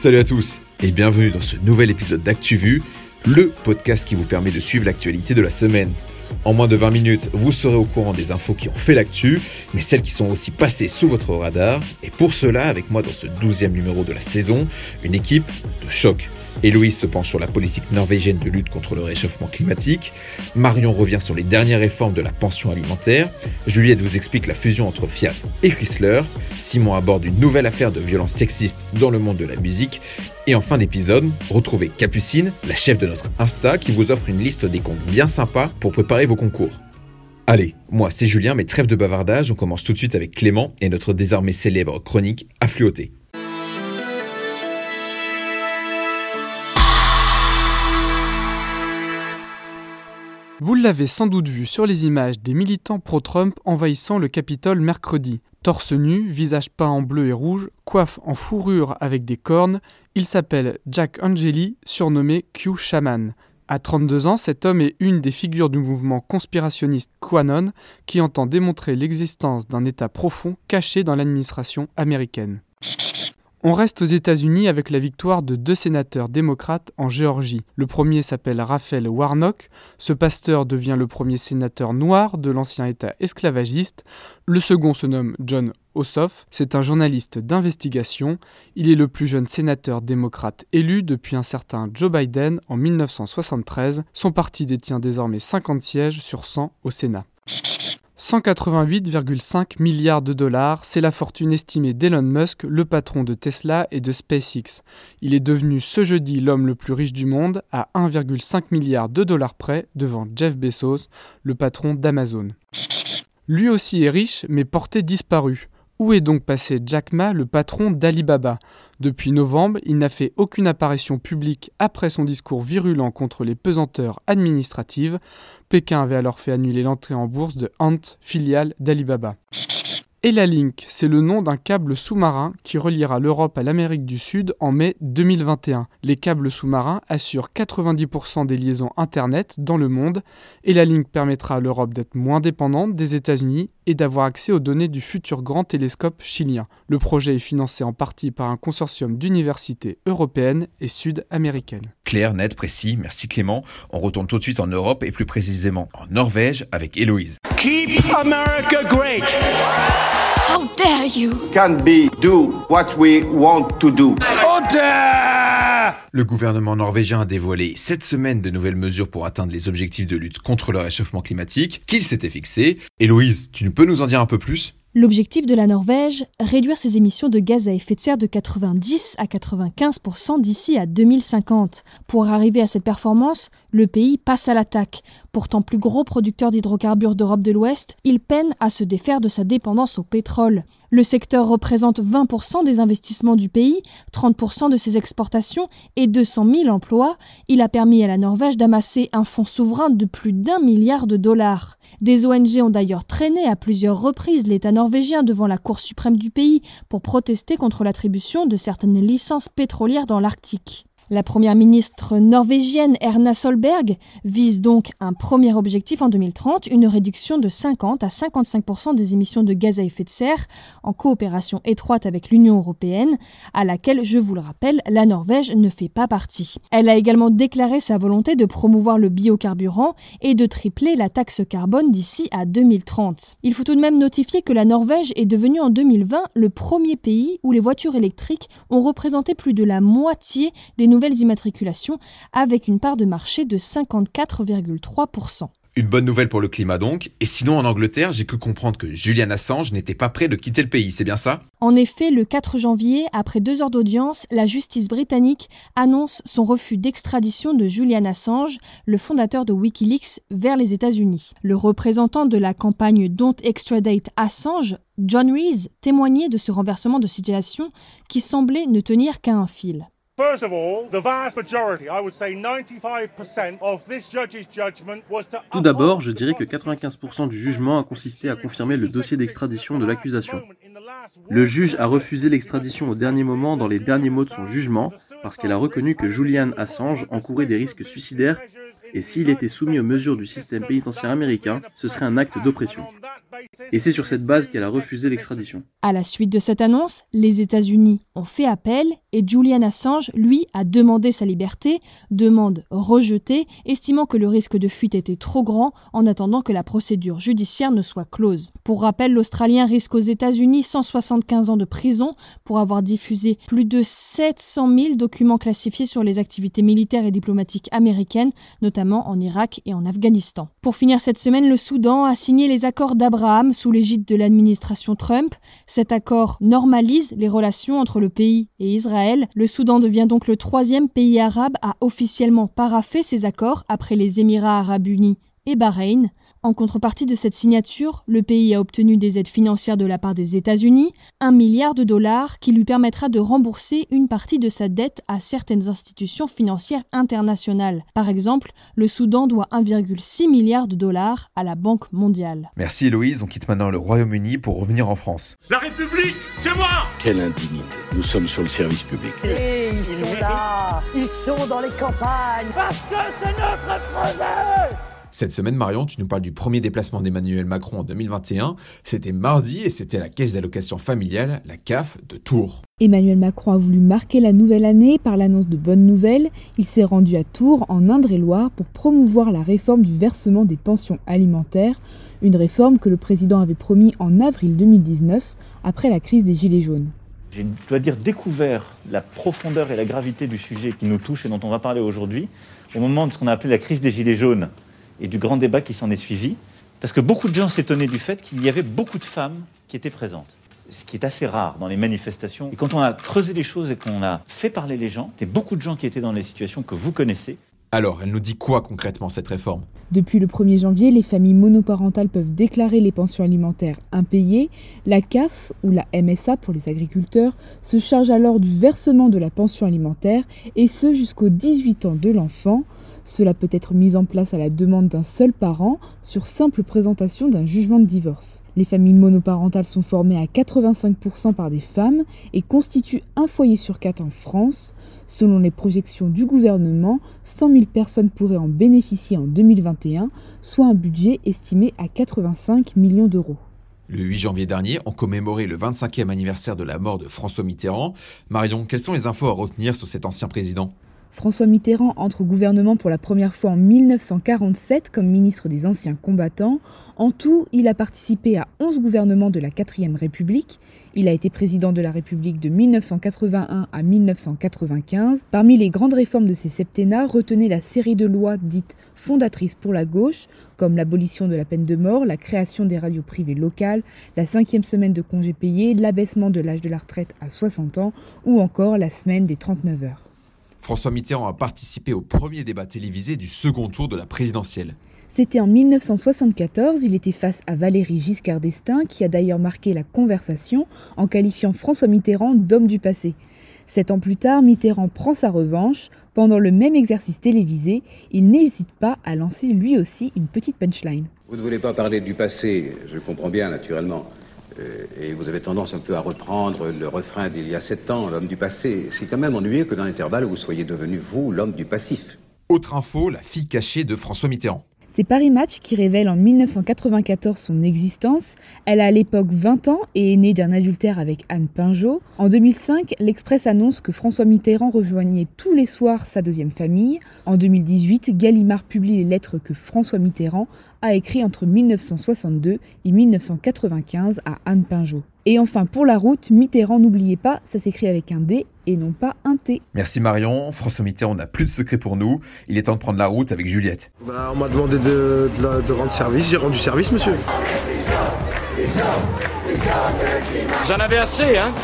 Salut à tous et bienvenue dans ce nouvel épisode d'ActuVu, le podcast qui vous permet de suivre l'actualité de la semaine. En moins de 20 minutes, vous serez au courant des infos qui ont fait l'actu, mais celles qui sont aussi passées sous votre radar. Et pour cela, avec moi dans ce 12e numéro de la saison, une équipe de choc. Héloïse se penche sur la politique norvégienne de lutte contre le réchauffement climatique. Marion revient sur les dernières réformes de la pension alimentaire. Juliette vous explique la fusion entre Fiat et Chrysler. Simon aborde une nouvelle affaire de violence sexiste dans le monde de la musique. Et en fin d'épisode, retrouvez Capucine, la chef de notre Insta, qui vous offre une liste des comptes bien sympas pour préparer vos concours. Allez, moi c'est Julien, mais trêve de bavardage, on commence tout de suite avec Clément et notre désormais célèbre chronique Affluoté. Vous l'avez sans doute vu sur les images des militants pro-Trump envahissant le Capitole mercredi. Torse nu, visage peint en bleu et rouge, coiffe en fourrure avec des cornes, il s'appelle Jack Angeli, surnommé Q Shaman. À 32 ans, cet homme est une des figures du mouvement conspirationniste QAnon qui entend démontrer l'existence d'un État profond caché dans l'administration américaine. On reste aux États-Unis avec la victoire de deux sénateurs démocrates en Géorgie. Le premier s'appelle Raphaël Warnock. Ce pasteur devient le premier sénateur noir de l'ancien État esclavagiste. Le second se nomme John Ossoff. C'est un journaliste d'investigation. Il est le plus jeune sénateur démocrate élu depuis un certain Joe Biden en 1973. Son parti détient désormais 50 sièges sur 100 au Sénat. 188,5 milliards de dollars, c'est la fortune estimée d'Elon Musk, le patron de Tesla et de SpaceX. Il est devenu ce jeudi l'homme le plus riche du monde, à 1,5 milliard de dollars près, devant Jeff Bezos, le patron d'Amazon. Lui aussi est riche, mais porté disparu. Où est donc passé Jack Ma, le patron d'Alibaba Depuis novembre, il n'a fait aucune apparition publique après son discours virulent contre les pesanteurs administratives. Pékin avait alors fait annuler l'entrée en bourse de Ant, filiale d'Alibaba. Et la Link, c'est le nom d'un câble sous-marin qui reliera l'Europe à l'Amérique du Sud en mai 2021. Les câbles sous-marins assurent 90% des liaisons Internet dans le monde et la Link permettra à l'Europe d'être moins dépendante des États-Unis et d'avoir accès aux données du futur grand télescope chilien. Le projet est financé en partie par un consortium d'universités européennes et sud-américaines. Clair, net, précis, merci Clément. On retourne tout de suite en Europe et plus précisément en Norvège avec Héloïse. Keep America great. How dare you! can be do what we want to do. Le gouvernement norvégien a dévoilé cette semaine de nouvelles mesures pour atteindre les objectifs de lutte contre le réchauffement climatique qu'il s'était fixé. Héloïse, tu peux nous en dire un peu plus? L'objectif de la Norvège, réduire ses émissions de gaz à effet de serre de 90 à 95% d'ici à 2050. Pour arriver à cette performance, le pays passe à l'attaque. Pourtant plus gros producteur d'hydrocarbures d'Europe de l'Ouest, il peine à se défaire de sa dépendance au pétrole. Le secteur représente 20% des investissements du pays, 30% de ses exportations et 200 000 emplois. Il a permis à la Norvège d'amasser un fonds souverain de plus d'un milliard de dollars. Des ONG ont d'ailleurs traîné à plusieurs reprises l'État norvégien devant la Cour suprême du pays pour protester contre l'attribution de certaines licences pétrolières dans l'Arctique. La première ministre norvégienne Erna Solberg vise donc un premier objectif en 2030, une réduction de 50 à 55% des émissions de gaz à effet de serre en coopération étroite avec l'Union européenne, à laquelle, je vous le rappelle, la Norvège ne fait pas partie. Elle a également déclaré sa volonté de promouvoir le biocarburant et de tripler la taxe carbone d'ici à 2030. Il faut tout de même notifier que la Norvège est devenue en 2020 le premier pays où les voitures électriques ont représenté plus de la moitié des nouvelles immatriculations avec une part de marché de 54,3%. Une bonne nouvelle pour le climat donc. Et sinon en Angleterre, j'ai cru comprendre que Julian Assange n'était pas prêt de quitter le pays, c'est bien ça? En effet, le 4 janvier, après deux heures d'audience, la justice britannique annonce son refus d'extradition de Julian Assange, le fondateur de Wikileaks, vers les États-Unis. Le représentant de la campagne Don't Extradate Assange, John Rees, témoignait de ce renversement de situation qui semblait ne tenir qu'à un fil. First of all, the vast majority, I would say 95% of this judge's judgment was to Tout d'abord, je dirais que 95% du jugement a consisté à confirmer le dossier d'extradition de l'accusation. Le juge a refusé l'extradition au dernier moment dans les derniers mots de son jugement parce qu'elle a reconnu que Julian Assange encourait des risques suicidaires et s'il était soumis aux mesures du système pénitentiaire américain, ce serait un acte d'oppression. Et c'est sur cette base qu'elle a refusé l'extradition. À la suite de cette annonce, les États-Unis ont fait appel et Julian Assange, lui, a demandé sa liberté, demande rejetée, estimant que le risque de fuite était trop grand en attendant que la procédure judiciaire ne soit close. Pour rappel, l'Australien risque aux États-Unis 175 ans de prison pour avoir diffusé plus de 700 000 documents classifiés sur les activités militaires et diplomatiques américaines, notamment en Irak et en Afghanistan. Pour finir cette semaine, le Soudan a signé les accords d'Abraham sous l'égide de l'administration Trump. Cet accord normalise les relations entre le pays et Israël. Le Soudan devient donc le troisième pays arabe à officiellement paraffer ces accords après les Émirats arabes unis et Bahreïn. En contrepartie de cette signature, le pays a obtenu des aides financières de la part des États-Unis, un milliard de dollars qui lui permettra de rembourser une partie de sa dette à certaines institutions financières internationales. Par exemple, le Soudan doit 1,6 milliard de dollars à la Banque mondiale. Merci Héloïse, on quitte maintenant le Royaume-Uni pour revenir en France. La République, c'est moi Quelle indignité. Nous sommes sur le service public. Et ils sont là, ils sont dans les campagnes. Parce que c'est notre projet Cette semaine, Marion, tu nous parles du premier déplacement d'Emmanuel Macron en 2021. C'était mardi et c'était la caisse d'allocation familiale, la CAF de Tours. Emmanuel Macron a voulu marquer la nouvelle année par l'annonce de bonnes nouvelles. Il s'est rendu à Tours, en Indre-et-Loire, pour promouvoir la réforme du versement des pensions alimentaires, une réforme que le président avait promis en avril 2019, après la crise des Gilets jaunes. J'ai, je dois dire, découvert la profondeur et la gravité du sujet qui nous touche et dont on va parler aujourd'hui, au moment de ce qu'on a appelé la crise des Gilets jaunes et du grand débat qui s'en est suivi, parce que beaucoup de gens s'étonnaient du fait qu'il y avait beaucoup de femmes qui étaient présentes. Ce qui est assez rare dans les manifestations. Et quand on a creusé les choses et qu'on a fait parler les gens, c'était beaucoup de gens qui étaient dans les situations que vous connaissez. Alors, elle nous dit quoi concrètement cette réforme? Depuis le 1er janvier, les familles monoparentales peuvent déclarer les pensions alimentaires impayées. La CAF, ou la MSA pour les agriculteurs, se charge alors du versement de la pension alimentaire, et ce jusqu'aux 18 ans de l'enfant. Cela peut être mis en place à la demande d'un seul parent sur simple présentation d'un jugement de divorce. Les familles monoparentales sont formées à 85% par des femmes et constituent un foyer sur quatre en France. Selon les projections du gouvernement, 100 000 personnes pourraient en bénéficier en 2021, soit un budget estimé à 85 millions d'euros. Le 8 janvier dernier, on commémorait le 25e anniversaire de la mort de François Mitterrand. Marion, quelles sont les infos à retenir sur cet ancien président? François Mitterrand entre au gouvernement pour la première fois en 1947 comme ministre des Anciens combattants. En tout, il a participé à 11 gouvernements de la 4ème République. Il a été président de la République de 1981 à 1995. Parmi les grandes réformes de ces septennats, retenez la série de lois dites fondatrices pour la gauche, comme l'abolition de la peine de mort, la création des radios privées locales, la cinquième semaine de congés payés, l'abaissement de l'âge de la retraite à 60 ans ou encore la semaine des 39 heures. François Mitterrand a participé au premier débat télévisé du second tour de la présidentielle. C'était en 1974, il était face à Valéry Giscard d'Estaing, qui a d'ailleurs marqué la conversation en qualifiant François Mitterrand d'homme du passé. Sept ans plus tard, Mitterrand prend sa revanche. Pendant le même exercice télévisé, il n'hésite pas à lancer lui aussi une petite punchline. Vous ne voulez pas parler du passé, je comprends bien naturellement. Euh, et vous avez tendance un peu à reprendre le refrain d'il y a sept ans, l'homme du passé. C'est quand même ennuyeux que dans l'intervalle, vous soyez devenu, vous, l'homme du passif. Autre info, la fille cachée de François Mitterrand. C'est Paris Match qui révèle en 1994 son existence. Elle a à l'époque 20 ans et est née d'un adultère avec Anne Pinjot. En 2005, l'Express annonce que François Mitterrand rejoignait tous les soirs sa deuxième famille. En 2018, Gallimard publie les lettres que François Mitterrand a écrites entre 1962 et 1995 à Anne Pinjot. Et enfin, pour la route, Mitterrand, n'oubliez pas, ça s'écrit avec un D et non pas un T. Merci Marion. François Mitterrand n'a plus de secret pour nous. Il est temps de prendre la route avec Juliette. Bah, on m'a demandé de, de, de rendre service. J'ai rendu service, monsieur. Vous en avez assez, hein?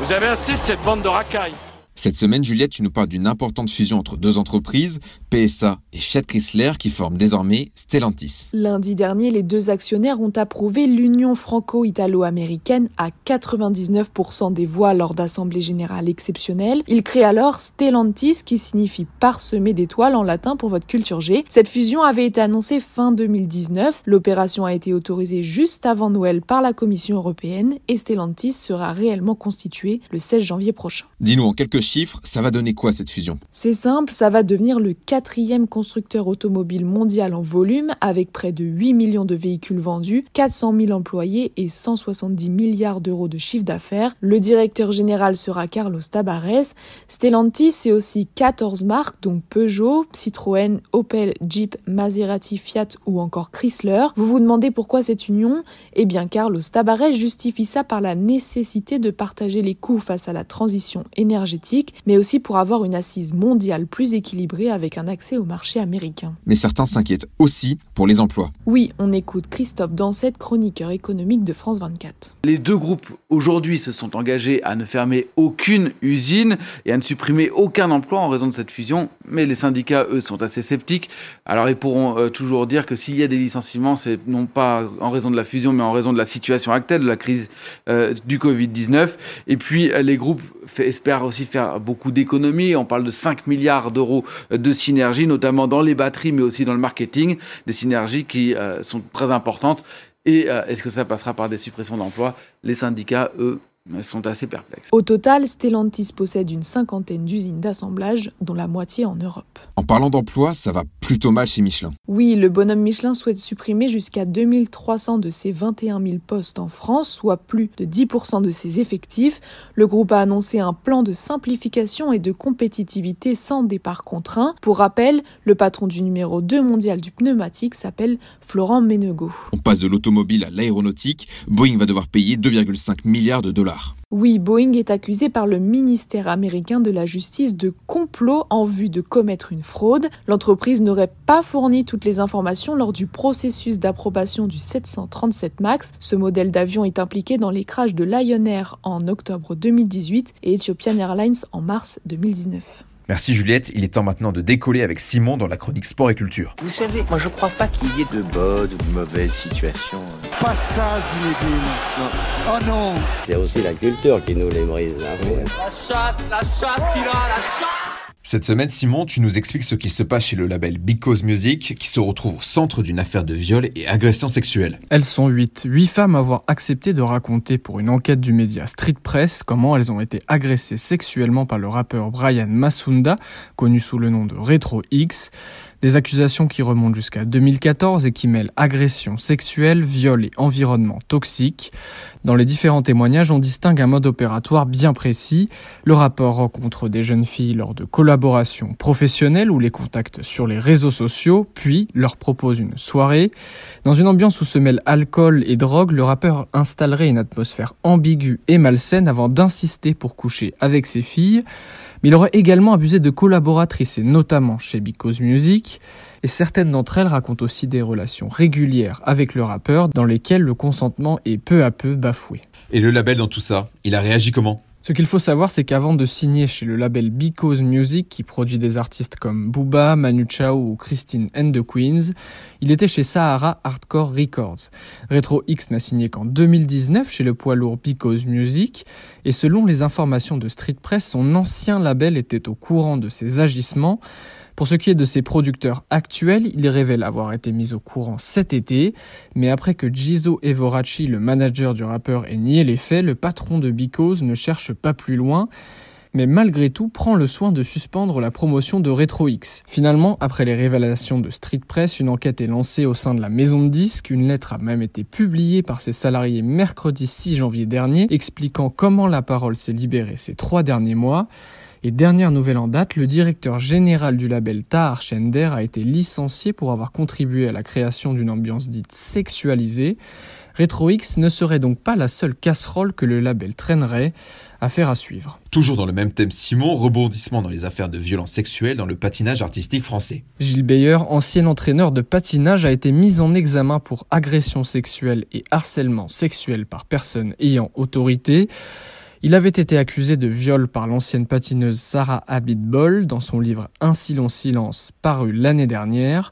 Vous avez assez de cette bande de racailles. Cette semaine, Juliette, tu nous parles d'une importante fusion entre deux entreprises, PSA et Fiat Chrysler, qui forment désormais Stellantis. Lundi dernier, les deux actionnaires ont approuvé l'union franco-italo-américaine à 99% des voix lors d'assemblées générales exceptionnelles. Ils créent alors Stellantis, qui signifie parsemé d'étoiles en latin pour votre culture G. Cette fusion avait été annoncée fin 2019. L'opération a été autorisée juste avant Noël par la Commission européenne et Stellantis sera réellement constituée le 16 janvier prochain. Dis-nous en quelques chiffres, ça va donner quoi cette fusion? C'est simple, ça va devenir le quatrième constructeur automobile mondial en volume, avec près de 8 millions de véhicules vendus, 400 000 employés et 170 milliards d'euros de chiffre d'affaires. Le directeur général sera Carlos Tabares. Stellantis, c'est aussi 14 marques, dont Peugeot, Citroën, Opel, Jeep, Maserati, Fiat ou encore Chrysler. Vous vous demandez pourquoi cette union? Eh bien, Carlos Tabares justifie ça par la nécessité de partager les coûts face à la transition énergétique, mais aussi pour avoir une assise mondiale plus équilibrée avec un accès au marché américain. Mais certains s'inquiètent aussi pour les emplois. Oui, on écoute Christophe Dansette, chroniqueur économique de France 24. Les deux groupes aujourd'hui se sont engagés à ne fermer aucune usine et à ne supprimer aucun emploi en raison de cette fusion, mais les syndicats, eux, sont assez sceptiques. Alors ils pourront euh, toujours dire que s'il y a des licenciements, c'est non pas en raison de la fusion, mais en raison de la situation actuelle, de la crise euh, du Covid-19. Et puis euh, les groupes espèrent aussi faire beaucoup d'économies. On parle de 5 milliards d'euros de synergies, notamment dans les batteries, mais aussi dans le marketing, des synergies qui sont très importantes. Et est-ce que ça passera par des suppressions d'emplois? Les syndicats, eux, sont assez perplexes. Au total, Stellantis possède une cinquantaine d'usines d'assemblage, dont la moitié en Europe. En parlant d'emploi, ça va plutôt mal chez Michelin. Oui, le bonhomme Michelin souhaite supprimer jusqu'à 2300 de ses 21 000 postes en France, soit plus de 10% de ses effectifs. Le groupe a annoncé un plan de simplification et de compétitivité sans départ contraint. Pour rappel, le patron du numéro 2 mondial du pneumatique s'appelle Florent Ménegot. On passe de l'automobile à l'aéronautique. Boeing va devoir payer 2,5 milliards de dollars. Oui, Boeing est accusé par le ministère américain de la Justice de complot en vue de commettre une fraude. L'entreprise n'aurait pas fourni toutes les informations lors du processus d'approbation du 737 MAX. Ce modèle d'avion est impliqué dans les crashs de Lion Air en octobre 2018 et Ethiopian Airlines en mars 2019. Merci Juliette, il est temps maintenant de décoller avec Simon dans la chronique sport et culture. Vous savez, moi je crois pas qu'il y ait de bonnes ou de mauvaises situations. Pas ça Zinedine non. Oh non C'est aussi la culture qui nous les brise. Hein. La chatte, la chatte qui a, la chatte cette semaine, Simon, tu nous expliques ce qui se passe chez le label Because Music, qui se retrouve au centre d'une affaire de viol et agression sexuelle. Elles sont huit. Huit femmes à avoir accepté de raconter pour une enquête du média Street Press comment elles ont été agressées sexuellement par le rappeur Brian Masunda, connu sous le nom de Retro X. Des accusations qui remontent jusqu'à 2014 et qui mêlent agression sexuelle, viol et environnement toxique. Dans les différents témoignages, on distingue un mode opératoire bien précis. Le rapport rencontre des jeunes filles lors de collaborations professionnelles ou les contacte sur les réseaux sociaux, puis leur propose une soirée. Dans une ambiance où se mêlent alcool et drogue, le rappeur installerait une atmosphère ambiguë et malsaine avant d'insister pour coucher avec ses filles mais il aurait également abusé de collaboratrices, et notamment chez Because Music, et certaines d'entre elles racontent aussi des relations régulières avec le rappeur dans lesquelles le consentement est peu à peu bafoué. Et le label dans tout ça, il a réagi comment? Ce qu'il faut savoir, c'est qu'avant de signer chez le label Because Music, qui produit des artistes comme Booba, Manu Chao ou Christine and the Queens, il était chez Sahara Hardcore Records. Retro X n'a signé qu'en 2019 chez le poids lourd Because Music, et selon les informations de Street Press, son ancien label était au courant de ses agissements, pour ce qui est de ses producteurs actuels, il révèle avoir été mis au courant cet été, mais après que Gizo Evorachi, le manager du rappeur, ait nié les faits, le patron de Because ne cherche pas plus loin mais malgré tout prend le soin de suspendre la promotion de Retro X. Finalement, après les révélations de Street Press, une enquête est lancée au sein de la maison de disques, une lettre a même été publiée par ses salariés mercredi 6 janvier dernier, expliquant comment la parole s'est libérée ces trois derniers mois. Et dernière nouvelle en date, le directeur général du label Tahar Shender a été licencié pour avoir contribué à la création d'une ambiance dite sexualisée. Retro X ne serait donc pas la seule casserole que le label traînerait. Affaire à suivre. Toujours dans le même thème, Simon, rebondissement dans les affaires de violence sexuelle dans le patinage artistique français. Gilles Beyer, ancien entraîneur de patinage, a été mis en examen pour agression sexuelle et harcèlement sexuel par personne ayant autorité. Il avait été accusé de viol par l'ancienne patineuse Sarah Abitbol dans son livre Ainsi long silence paru l'année dernière,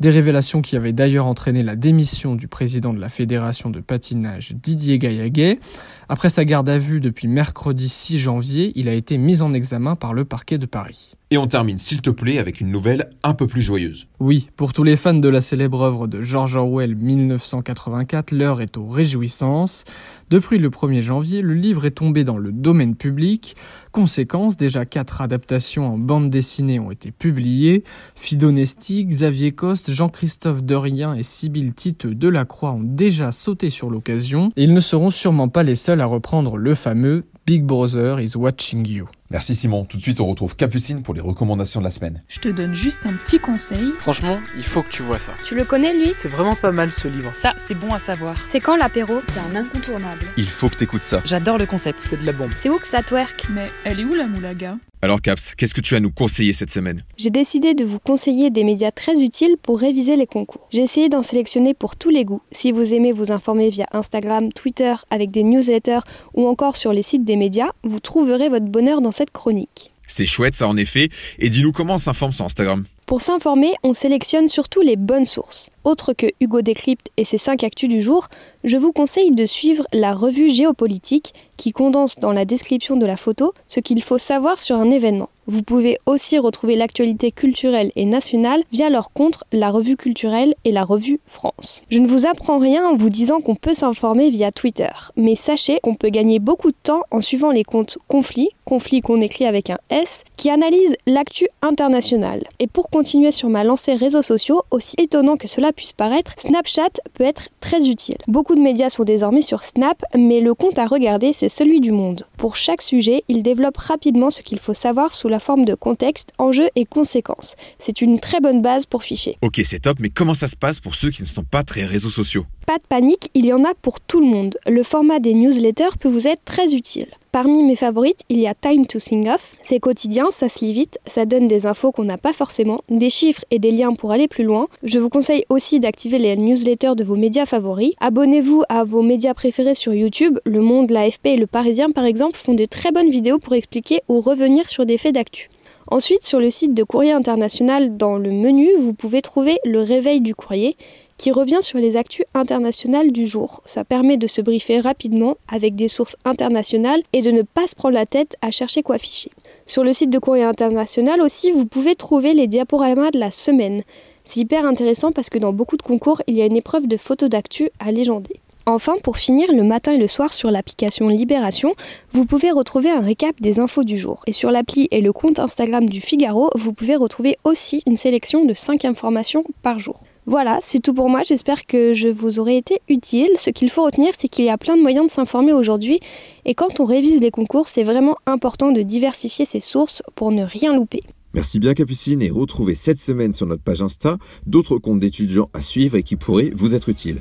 des révélations qui avaient d'ailleurs entraîné la démission du président de la fédération de patinage Didier Gaillaguet. Après sa garde à vue depuis mercredi 6 janvier, il a été mis en examen par le parquet de Paris. Et on termine, s'il te plaît, avec une nouvelle un peu plus joyeuse. Oui, pour tous les fans de la célèbre œuvre de George Orwell 1984, l'heure est aux réjouissances. Depuis le 1er janvier, le livre est tombé dans le domaine public. Conséquence, déjà quatre adaptations en bande dessinée ont été publiées. Fidonesti, Xavier Coste, Jean-Christophe Dorien et Sybille Titeux Delacroix ont déjà sauté sur l'occasion. Ils ne seront sûrement pas les seuls à reprendre le fameux Big Brother is watching you. Merci Simon. Tout de suite, on retrouve Capucine pour les recommandations de la semaine. Je te donne juste un petit conseil. Franchement, il faut que tu vois ça. Tu le connais, lui? C'est vraiment pas mal ce livre. Ça, c'est bon à savoir. C'est quand l'apéro? C'est un incontournable. Il faut que t'écoutes ça. J'adore le concept. C'est de la bombe. C'est où que ça twerk? Mais elle est où la moulaga? Alors Caps, qu'est-ce que tu as à nous conseiller cette semaine? J'ai décidé de vous conseiller des médias très utiles pour réviser les concours. J'ai essayé d'en sélectionner pour tous les goûts. Si vous aimez vous informer via Instagram, Twitter, avec des newsletters ou encore sur les sites des médias, vous trouverez votre bonheur dans cette chronique. C'est chouette ça en effet. Et dis-nous comment on s'informe sur Instagram? Pour s'informer, on sélectionne surtout les bonnes sources. Autre que Hugo Décrypte et ses 5 actus du jour, je vous conseille de suivre la revue géopolitique qui condense dans la description de la photo ce qu'il faut savoir sur un événement. Vous pouvez aussi retrouver l'actualité culturelle et nationale via leur contre La Revue Culturelle et La Revue France. Je ne vous apprends rien en vous disant qu'on peut s'informer via Twitter, mais sachez qu'on peut gagner beaucoup de temps en suivant les comptes Conflits, Conflits qu'on écrit avec un S, qui analysent l'actu internationale. Et pour continuer sur ma lancée réseaux sociaux, aussi étonnant que cela puisse paraître, Snapchat peut être très utile. Beaucoup de médias sont désormais sur Snap, mais le compte à regarder, c'est celui du monde. Pour chaque sujet, il développe rapidement ce qu'il faut savoir sous la forme de contexte, enjeux et conséquences. C'est une très bonne base pour ficher. Ok, c'est top, mais comment ça se passe pour ceux qui ne sont pas très réseaux sociaux? Pas de panique, il y en a pour tout le monde. Le format des newsletters peut vous être très utile. Parmi mes favorites, il y a Time to Sing Off. C'est quotidien, ça se lit vite, ça donne des infos qu'on n'a pas forcément, des chiffres et des liens pour aller plus loin. Je vous conseille aussi d'activer les newsletters de vos médias favoris. Abonnez-vous à vos médias préférés sur YouTube. Le Monde, l'AFP et Le Parisien, par exemple, font de très bonnes vidéos pour expliquer ou revenir sur des faits d'actu. Ensuite, sur le site de Courrier International, dans le menu, vous pouvez trouver le réveil du courrier qui revient sur les actus internationales du jour. Ça permet de se briefer rapidement avec des sources internationales et de ne pas se prendre la tête à chercher quoi ficher. Sur le site de Courrier International aussi, vous pouvez trouver les diaporamas de la semaine. C'est hyper intéressant parce que dans beaucoup de concours, il y a une épreuve de photos d'actu à légender. Enfin, pour finir, le matin et le soir sur l'application Libération, vous pouvez retrouver un récap des infos du jour. Et sur l'appli et le compte Instagram du Figaro, vous pouvez retrouver aussi une sélection de 5 informations par jour. Voilà, c'est tout pour moi. J'espère que je vous aurai été utile. Ce qu'il faut retenir, c'est qu'il y a plein de moyens de s'informer aujourd'hui. Et quand on révise les concours, c'est vraiment important de diversifier ses sources pour ne rien louper. Merci bien Capucine et retrouvez cette semaine sur notre page Insta d'autres comptes d'étudiants à suivre et qui pourraient vous être utiles.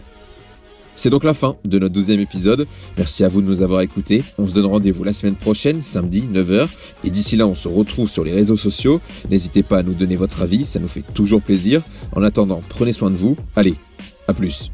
C'est donc la fin de notre douzième épisode. Merci à vous de nous avoir écoutés. On se donne rendez-vous la semaine prochaine, samedi, 9h. Et d'ici là, on se retrouve sur les réseaux sociaux. N'hésitez pas à nous donner votre avis, ça nous fait toujours plaisir. En attendant, prenez soin de vous. Allez, à plus.